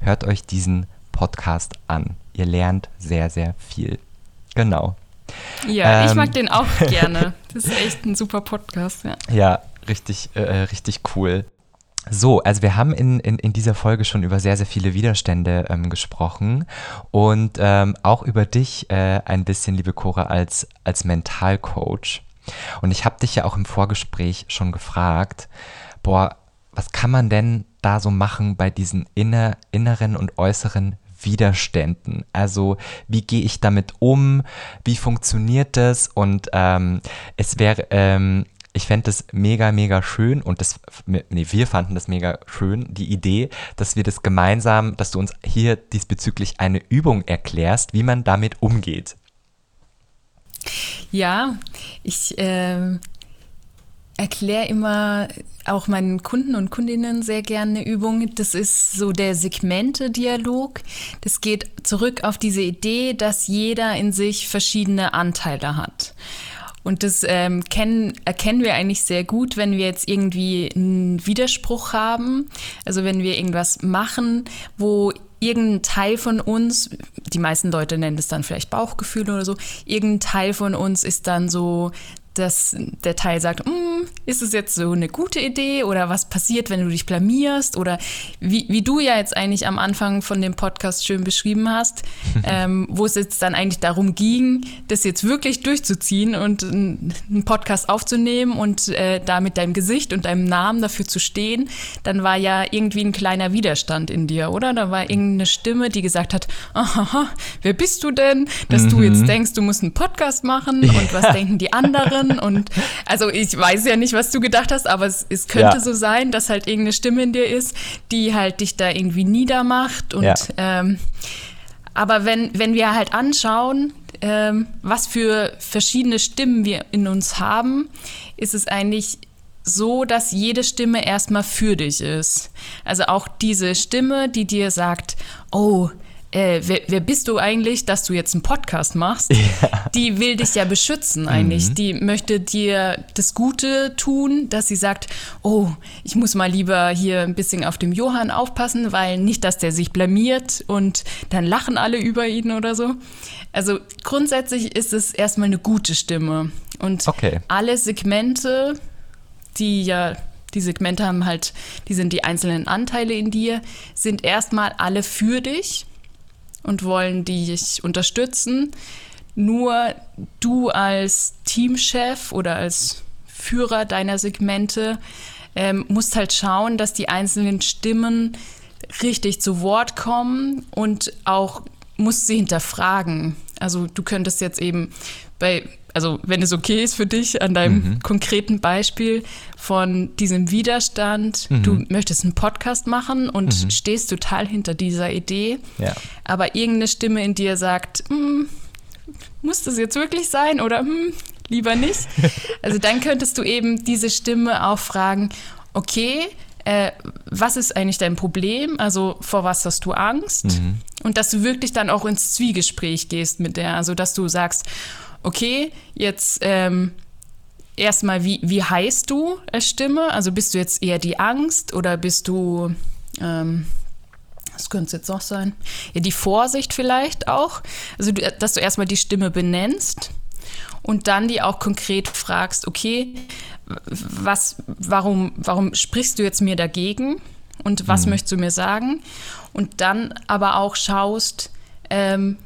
hört euch diesen Podcast an. Ihr lernt sehr, sehr viel. Genau. Ja, ähm, ich mag den auch (laughs) gerne. Das ist echt ein super Podcast, ja. Ja, richtig, äh, richtig cool. So, also wir haben in, in, in dieser Folge schon über sehr, sehr viele Widerstände ähm, gesprochen und ähm, auch über dich äh, ein bisschen, liebe Cora, als, als Mentalcoach. Und ich habe dich ja auch im Vorgespräch schon gefragt, boah, was kann man denn da so machen bei diesen inner, inneren und äußeren Widerständen. Also wie gehe ich damit um? Wie funktioniert das? Und ähm, es wäre, ähm, ich fände es mega, mega schön und das, nee, wir fanden das mega schön, die Idee, dass wir das gemeinsam, dass du uns hier diesbezüglich eine Übung erklärst, wie man damit umgeht. Ja, ich äh, erkläre immer auch meinen Kunden und Kundinnen sehr gerne eine Übung. Das ist so der Segmente-Dialog. Das geht zurück auf diese Idee, dass jeder in sich verschiedene Anteile hat. Und das ähm, kennen, erkennen wir eigentlich sehr gut, wenn wir jetzt irgendwie einen Widerspruch haben. Also wenn wir irgendwas machen, wo irgendein Teil von uns, die meisten Leute nennen das dann vielleicht Bauchgefühl oder so, irgendein Teil von uns ist dann so dass der Teil sagt, mm, ist es jetzt so eine gute Idee oder was passiert, wenn du dich blamierst oder wie, wie du ja jetzt eigentlich am Anfang von dem Podcast schön beschrieben hast, (laughs) ähm, wo es jetzt dann eigentlich darum ging, das jetzt wirklich durchzuziehen und einen Podcast aufzunehmen und äh, da mit deinem Gesicht und deinem Namen dafür zu stehen, dann war ja irgendwie ein kleiner Widerstand in dir, oder? Da war irgendeine Stimme, die gesagt hat, aha, wer bist du denn, dass mhm. du jetzt mhm. denkst, du musst einen Podcast machen (laughs) und was denken die anderen? Sachen und also ich weiß ja nicht, was du gedacht hast, aber es, es könnte ja. so sein, dass halt irgendeine Stimme in dir ist, die halt dich da irgendwie niedermacht und ja. ähm, aber wenn, wenn wir halt anschauen, ähm, was für verschiedene Stimmen wir in uns haben, ist es eigentlich so, dass jede Stimme erstmal für dich ist. Also auch diese Stimme, die dir sagt, oh, äh, wer, wer, bist du eigentlich, dass du jetzt einen Podcast machst? Ja. Die will dich ja beschützen eigentlich. Mhm. Die möchte dir das Gute tun, dass sie sagt, oh, ich muss mal lieber hier ein bisschen auf dem Johann aufpassen, weil nicht, dass der sich blamiert und dann lachen alle über ihn oder so. Also grundsätzlich ist es erstmal eine gute Stimme. Und okay. alle Segmente, die ja die Segmente haben halt, die sind die einzelnen Anteile in dir, sind erstmal alle für dich und wollen dich unterstützen. Nur du als Teamchef oder als Führer deiner Segmente ähm, musst halt schauen, dass die einzelnen Stimmen richtig zu Wort kommen und auch musst sie hinterfragen. Also du könntest jetzt eben bei also wenn es okay ist für dich, an deinem mhm. konkreten Beispiel von diesem Widerstand, mhm. du möchtest einen Podcast machen und mhm. stehst total hinter dieser Idee, ja. aber irgendeine Stimme in dir sagt, hm, muss das jetzt wirklich sein oder hm, lieber nicht? (laughs) Also dann könntest du eben diese Stimme auch fragen, okay, äh, was ist eigentlich dein Problem? Also vor was hast du Angst? Mhm. Und dass du wirklich dann auch ins Zwiegespräch gehst mit der, also dass du sagst, okay, jetzt ähm, erstmal, wie, wie heißt du als Stimme? Also bist du jetzt eher die Angst oder bist du, ähm, was könnte es jetzt noch sein? Ja, die Vorsicht vielleicht auch. Also, dass du erstmal die Stimme benennst und dann die auch konkret fragst, okay, was, warum, warum sprichst du jetzt mir dagegen und was mhm. möchtest du mir sagen? Und dann aber auch schaust, ähm,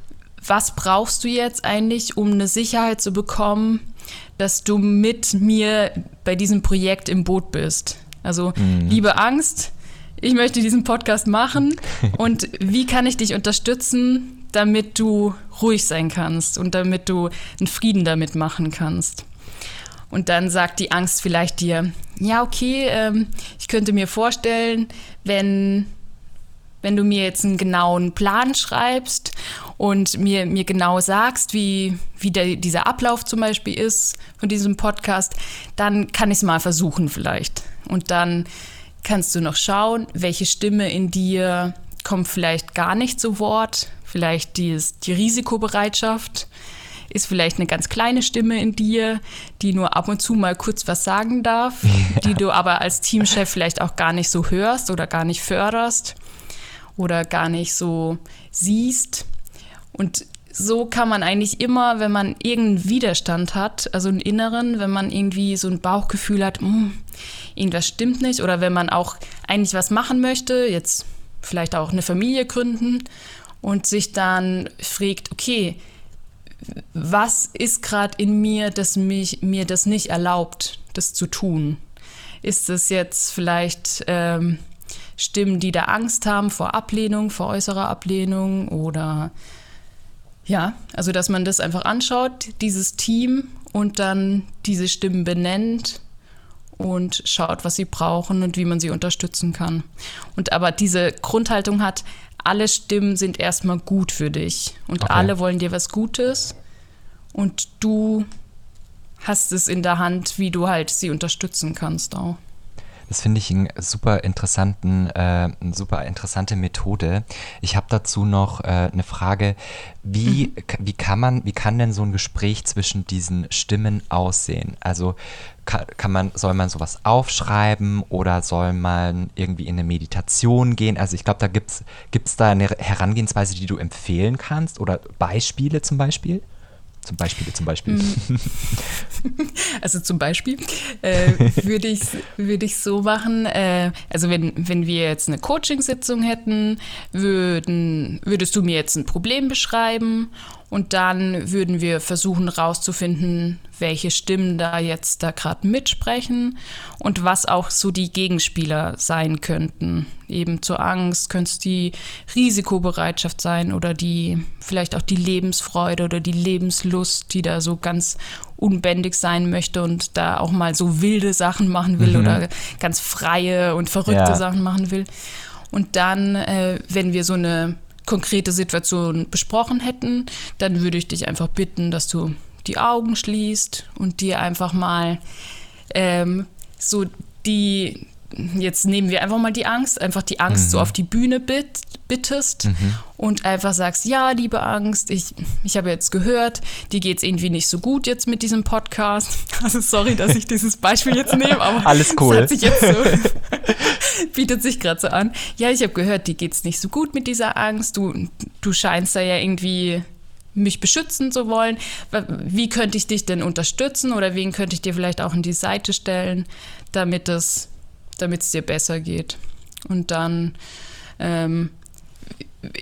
was brauchst du jetzt eigentlich, um eine Sicherheit zu bekommen, dass du mit mir bei diesem Projekt im Boot bist? Also, mhm. liebe Angst, ich möchte diesen Podcast machen (laughs) und wie kann ich dich unterstützen, damit du ruhig sein kannst und damit du einen Frieden damit machen kannst? Und dann sagt die Angst vielleicht dir, ja, okay, ähm, ich könnte mir vorstellen, wenn wenn du mir jetzt einen genauen Plan schreibst und mir, mir genau sagst, wie, wie der, dieser Ablauf zum Beispiel ist von diesem Podcast, dann kann ich es mal versuchen vielleicht. Und dann kannst du noch schauen, welche Stimme in dir kommt vielleicht gar nicht zu Wort, vielleicht die, die Risikobereitschaft ist vielleicht eine ganz kleine Stimme in dir, die nur ab und zu mal kurz was sagen darf, ja. die du aber als Teamchef vielleicht auch gar nicht so hörst oder gar nicht förderst. Oder gar nicht so siehst. Und so kann man eigentlich immer, wenn man irgendeinen Widerstand hat, also einen inneren, wenn man irgendwie so ein Bauchgefühl hat, mh, hm, irgendwas stimmt nicht, oder wenn man auch eigentlich was machen möchte, jetzt vielleicht auch eine Familie gründen und sich dann fragt, okay, was ist gerade in mir, das mich, mir das nicht erlaubt, das zu tun? Ist es jetzt vielleicht ähm, Stimmen, die da Angst haben vor Ablehnung, vor äußerer Ablehnung oder ja, also dass man das einfach anschaut, dieses Team und dann diese Stimmen benennt und schaut, was sie brauchen und wie man sie unterstützen kann. Und aber diese Grundhaltung hat, alle Stimmen sind erstmal gut für dich und okay. alle wollen dir was Gutes und du hast es in der Hand, wie du halt sie unterstützen kannst auch. Das finde ich einen super interessanten, äh, eine super interessante Methode. Ich habe dazu noch äh, eine Frage. Wie, mhm. wie kann man, wie kann denn so ein Gespräch zwischen diesen Stimmen aussehen? Also kann, kann man, soll man sowas aufschreiben oder soll man irgendwie in eine Meditation gehen? Also ich glaube, da gibt es da eine Herangehensweise, die du empfehlen kannst oder Beispiele zum Beispiel? Zum Beispiel, zum Beispiel. Mhm. (laughs) Also zum Beispiel äh, würde ich es würd so machen, äh, also wenn, wenn wir jetzt eine Coachingsitzung hätten, würden, würdest du mir jetzt ein Problem beschreiben und dann würden wir versuchen herauszufinden, welche Stimmen da jetzt da gerade mitsprechen und was auch so die Gegenspieler sein könnten. Eben zur Angst könnte es die Risikobereitschaft sein oder die vielleicht auch die Lebensfreude oder die Lebenslust, die da so ganz unbändig sein möchte und da auch mal so wilde Sachen machen will mhm. oder ganz freie und verrückte ja. Sachen machen will. Und dann, äh, wenn wir so eine konkrete Situation besprochen hätten, dann würde ich dich einfach bitten, dass du die Augen schließt und dir einfach mal ähm, so die, jetzt nehmen wir einfach mal die Angst, einfach die Angst mhm. so auf die Bühne bitt, bittest mhm. und einfach sagst, ja, liebe Angst, ich, ich habe jetzt gehört, dir geht es irgendwie nicht so gut jetzt mit diesem Podcast. (laughs) Also sorry, dass ich dieses Beispiel jetzt nehme, aber (laughs) alles cool. sich so, (laughs) bietet sich gerade so an. Ja, ich habe gehört, dir geht es nicht so gut mit dieser Angst. Du, du scheinst da ja irgendwie mich beschützen zu wollen. Wie könnte ich dich denn unterstützen oder wen könnte ich dir vielleicht auch in die Seite stellen, damit es damit es dir besser geht? Und dann ähm,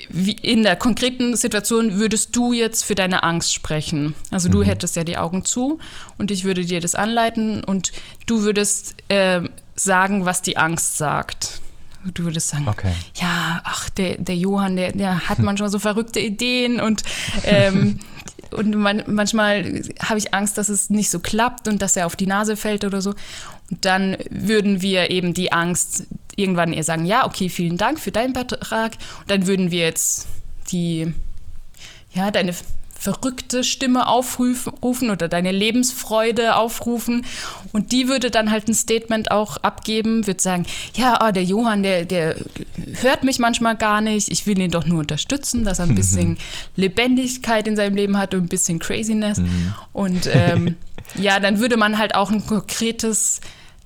wie in der konkreten Situation würdest du jetzt für deine Angst sprechen. Also du mhm. hättest ja die Augen zu und ich würde dir das anleiten und du würdest äh, sagen, was die Angst sagt. Du würdest sagen, okay. ja, ach, der, der Johann, der, der hat manchmal so verrückte Ideen und, (laughs) ähm, und man, manchmal habe ich Angst, dass es nicht so klappt und dass er auf die Nase fällt oder so. Dann würden wir eben die Angst irgendwann ihr sagen, ja, okay, vielen Dank für deinen Beitrag. Und dann würden wir jetzt die, ja, deine verrückte Stimme aufrufen oder deine Lebensfreude aufrufen. Und die würde dann halt ein Statement auch abgeben, würde sagen, ja, oh, der Johann, der, der hört mich manchmal gar nicht. Ich will ihn doch nur unterstützen, dass er ein (laughs) bisschen Lebendigkeit in seinem Leben hat und ein bisschen Craziness. Mhm. Und ähm, (laughs) ja, dann würde man halt auch ein konkretes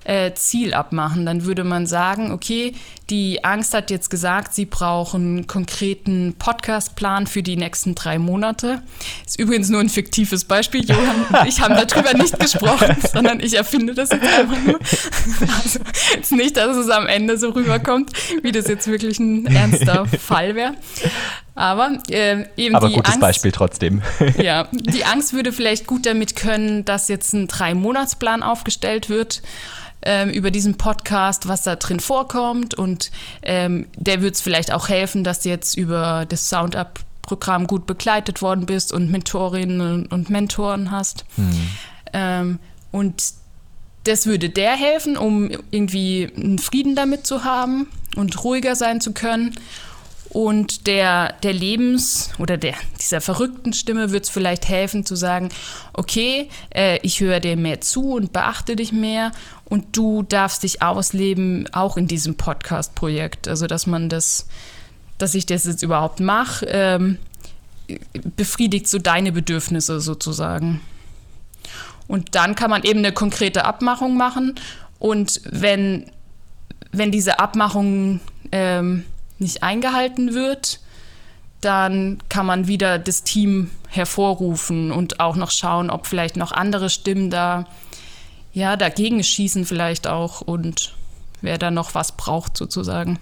äh, Ziel abmachen. Dann würde man sagen, okay, die Angst hat jetzt gesagt, sie brauchen einen konkreten Podcastplan für die nächsten drei Monate. Ist übrigens nur ein fiktives Beispiel. Johann und (laughs) ich haben darüber nicht gesprochen, sondern ich erfinde das jetzt einfach nur. Also jetzt nicht, dass es am Ende so rüberkommt, wie das jetzt wirklich ein ernster Fall wäre. Aber äh, eben Aber die gutes Angst, Beispiel trotzdem. (laughs) Ja, die Angst würde vielleicht gut damit können, dass jetzt ein Drei-Monats-Plan aufgestellt wird ähm, über diesen Podcast, was da drin vorkommt. Und ähm, der wird es vielleicht auch helfen, dass du jetzt über das Soundup-Programm gut begleitet worden bist und Mentorinnen und Mentoren hast. Mhm. Ähm, und das würde der helfen, um irgendwie einen Frieden damit zu haben und ruhiger sein zu können. Und der, der Lebens- oder der, dieser verrückten Stimme wird es vielleicht helfen zu sagen, okay, äh, ich höre dir mehr zu und beachte dich mehr und du darfst dich ausleben, auch in diesem Podcast-Projekt. Also, dass man das, dass ich das jetzt überhaupt mache, ähm, befriedigt so deine Bedürfnisse sozusagen. Und dann kann man eben eine konkrete Abmachung machen. Und wenn, wenn diese Abmachung ähm, nicht eingehalten wird, dann kann man wieder das Team hervorrufen und auch noch schauen, ob vielleicht noch andere Stimmen da ja dagegen schießen vielleicht auch und wer da noch was braucht sozusagen.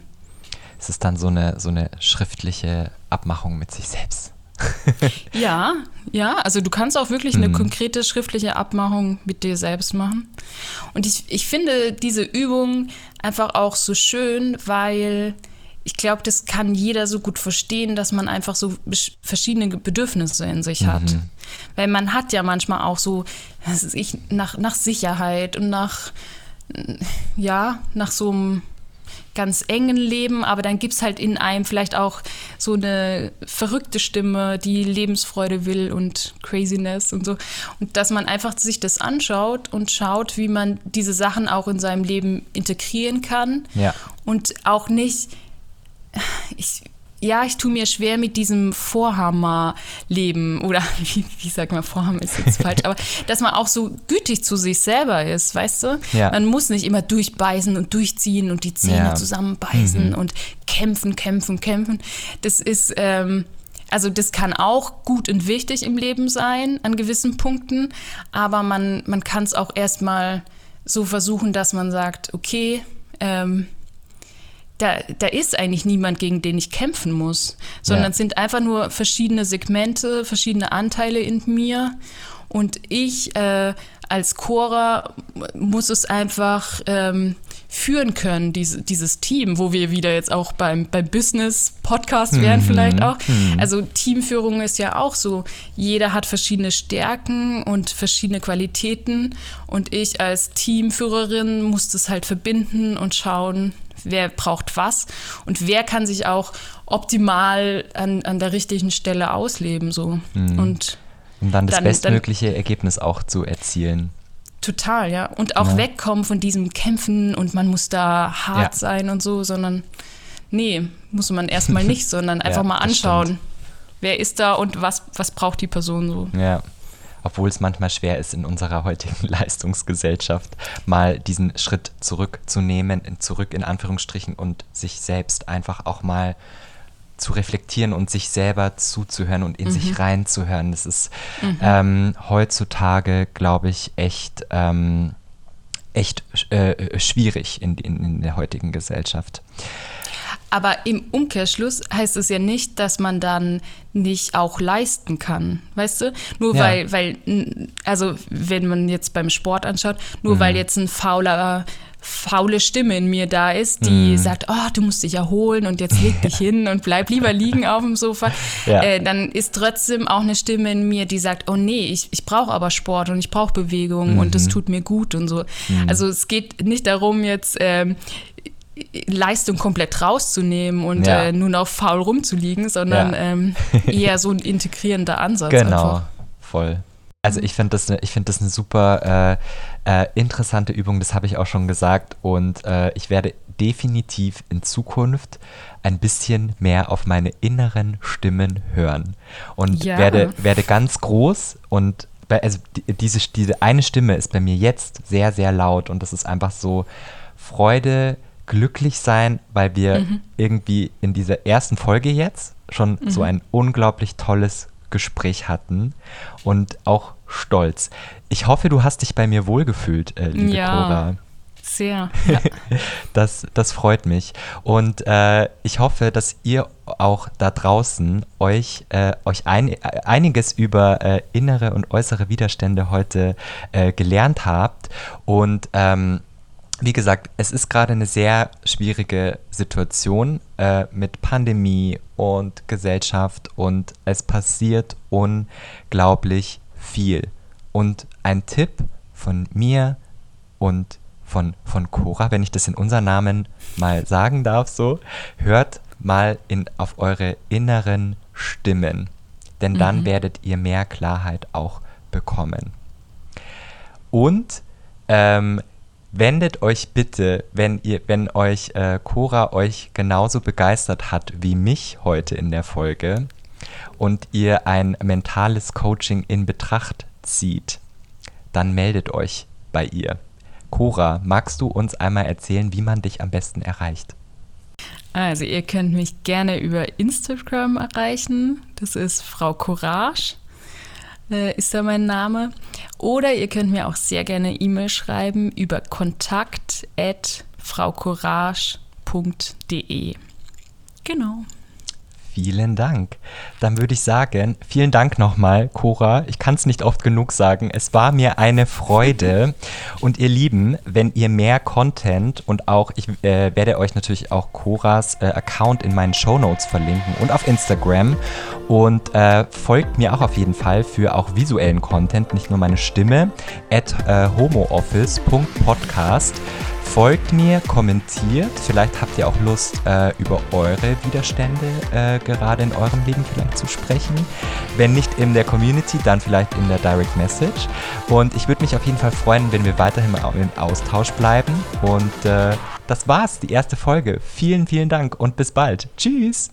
Es ist dann so eine so eine schriftliche Abmachung mit sich selbst. (laughs) (laughs) ja, ja, also du kannst auch wirklich eine mhm. konkrete schriftliche Abmachung mit dir selbst machen. Und ich, ich finde diese Übung einfach auch so schön, weil ich glaube, das kann jeder so gut verstehen, dass man einfach so verschiedene Bedürfnisse in sich hat. Mhm. Weil man hat ja manchmal auch so, was weiß ich, nach, nach Sicherheit und nach, ja, nach so einem ganz engen Leben, aber dann gibt es halt in einem vielleicht auch so eine verrückte Stimme, die Lebensfreude will und Craziness und so. Und dass man einfach sich das anschaut und schaut, wie man diese Sachen auch in seinem Leben integrieren kann. Ja. Und auch nicht, ich, ja, ich tue mir schwer mit diesem Vorhammer-Leben oder (laughs) wie, wie sagt man, Vorhammer ist jetzt (laughs) falsch, aber dass man auch so gütig zu sich selber ist, weißt du? Ja. Man muss nicht immer durchbeißen und durchziehen und die Zähne ja. zusammenbeißen mhm. und kämpfen, kämpfen, kämpfen. Das ist, ähm, also das kann auch gut und wichtig im Leben sein an gewissen Punkten, aber man, man kann es auch erstmal so versuchen, dass man sagt, okay, ähm, da, da ist eigentlich niemand, gegen den ich kämpfen muss, sondern ja. es sind einfach nur verschiedene Segmente, verschiedene Anteile in mir. Und ich äh, als Chora muss es einfach ähm, führen können, diese, dieses Team, wo wir wieder jetzt auch beim, beim Business-Podcast mhm. wären vielleicht auch. Mhm. Also Teamführung ist ja auch so, jeder hat verschiedene Stärken und verschiedene Qualitäten und ich als Teamführerin muss das halt verbinden und schauen, wer braucht was und wer kann sich auch optimal an, an der richtigen Stelle ausleben. So. Mhm. Und um dann das dann, bestmögliche dann, Ergebnis auch zu erzielen. Total, ja. Und auch ja. wegkommen von diesem Kämpfen und man muss da hart ja. sein und so, sondern nee, muss man erstmal nicht, (laughs) sondern einfach ja, mal anschauen, wer ist da und was, was braucht die Person so. Ja obwohl es manchmal schwer ist in unserer heutigen (laughs) Leistungsgesellschaft, mal diesen Schritt zurückzunehmen, zurück in Anführungsstrichen und sich selbst einfach auch mal zu reflektieren und sich selber zuzuhören und in mhm. sich reinzuhören. Das ist mhm. ähm, heutzutage, glaube ich, echt, ähm, echt äh, schwierig in, in, in der heutigen Gesellschaft. Aber im Umkehrschluss heißt es ja nicht, dass man dann nicht auch leisten kann, weißt du? Nur ja. weil, weil, also wenn man jetzt beim Sport anschaut, nur mhm. weil jetzt ein fauler faule Stimme in mir da ist, die mm. sagt, oh, du musst dich erholen und jetzt leg dich (laughs) hin und bleib lieber liegen auf dem Sofa, ja. äh, dann ist trotzdem auch eine Stimme in mir, die sagt, oh nee, ich, ich brauche aber Sport und ich brauche Bewegung mhm. und das tut mir gut und so. Mhm. Also es geht nicht darum, jetzt ähm, Leistung komplett rauszunehmen und ja. äh, nur noch faul rumzuliegen, sondern ja. ähm, (laughs) eher so ein integrierender Ansatz. Genau, einfach. voll. Also ich finde das, ne, find das eine super äh, äh, interessante Übung, das habe ich auch schon gesagt. Und äh, ich werde definitiv in Zukunft ein bisschen mehr auf meine inneren Stimmen hören. Und ja. werde, werde ganz groß und bei, also die, diese, diese eine Stimme ist bei mir jetzt sehr, sehr laut und das ist einfach so Freude, glücklich sein, weil wir mhm. irgendwie in dieser ersten Folge jetzt schon mhm. so ein unglaublich tolles Gespräch hatten und auch stolz. Ich hoffe, du hast dich bei mir wohlgefühlt, äh, liebe ja, Cora. Sehr. Ja. (laughs) das, das freut mich. Und äh, ich hoffe, dass ihr auch da draußen euch, äh, euch ein, einiges über äh, innere und äußere Widerstände heute äh, gelernt habt. Und ähm, wie gesagt, es ist gerade eine sehr schwierige Situation äh, mit Pandemie und Gesellschaft und es passiert unglaublich viel. Und ein Tipp von mir und von, von Cora, wenn ich das in unserem Namen mal sagen darf, so, hört mal in, auf eure inneren Stimmen, denn dann mhm. werdet ihr mehr Klarheit auch bekommen. Und ähm, wendet euch bitte, wenn ihr, wenn euch äh, Cora euch genauso begeistert hat wie mich heute in der Folge und ihr ein mentales Coaching in Betracht zieht, dann meldet euch bei ihr. Cora, magst du uns einmal erzählen, wie man dich am besten erreicht? Also ihr könnt mich gerne über Instagram erreichen. Das ist Frau Courage, äh, ist da mein Name. Oder ihr könnt mir auch sehr gerne E-Mail schreiben über kontakt.fraucourage.de. Genau. Vielen Dank. Dann würde ich sagen, vielen Dank nochmal, Cora. Ich kann es nicht oft genug sagen. Es war mir eine Freude. (laughs) Und ihr Lieben, wenn ihr mehr Content und auch, ich äh, werde euch natürlich auch Coras äh, Account in meinen Show Notes verlinken und auf Instagram. Und äh, folgt mir auch auf jeden Fall für auch visuellen Content, nicht nur meine Stimme, at äh, homooffice.podcast. Folgt mir, kommentiert. Vielleicht habt ihr auch Lust, äh, über eure Widerstände äh, gerade in eurem Leben vielleicht zu sprechen. Wenn nicht in der Community, dann vielleicht in der Direct Message. Und ich würde mich auf jeden Fall freuen, wenn wir weiterhin im Austausch bleiben. Und äh, das war's, die erste Folge. Vielen, vielen Dank und bis bald. Tschüss.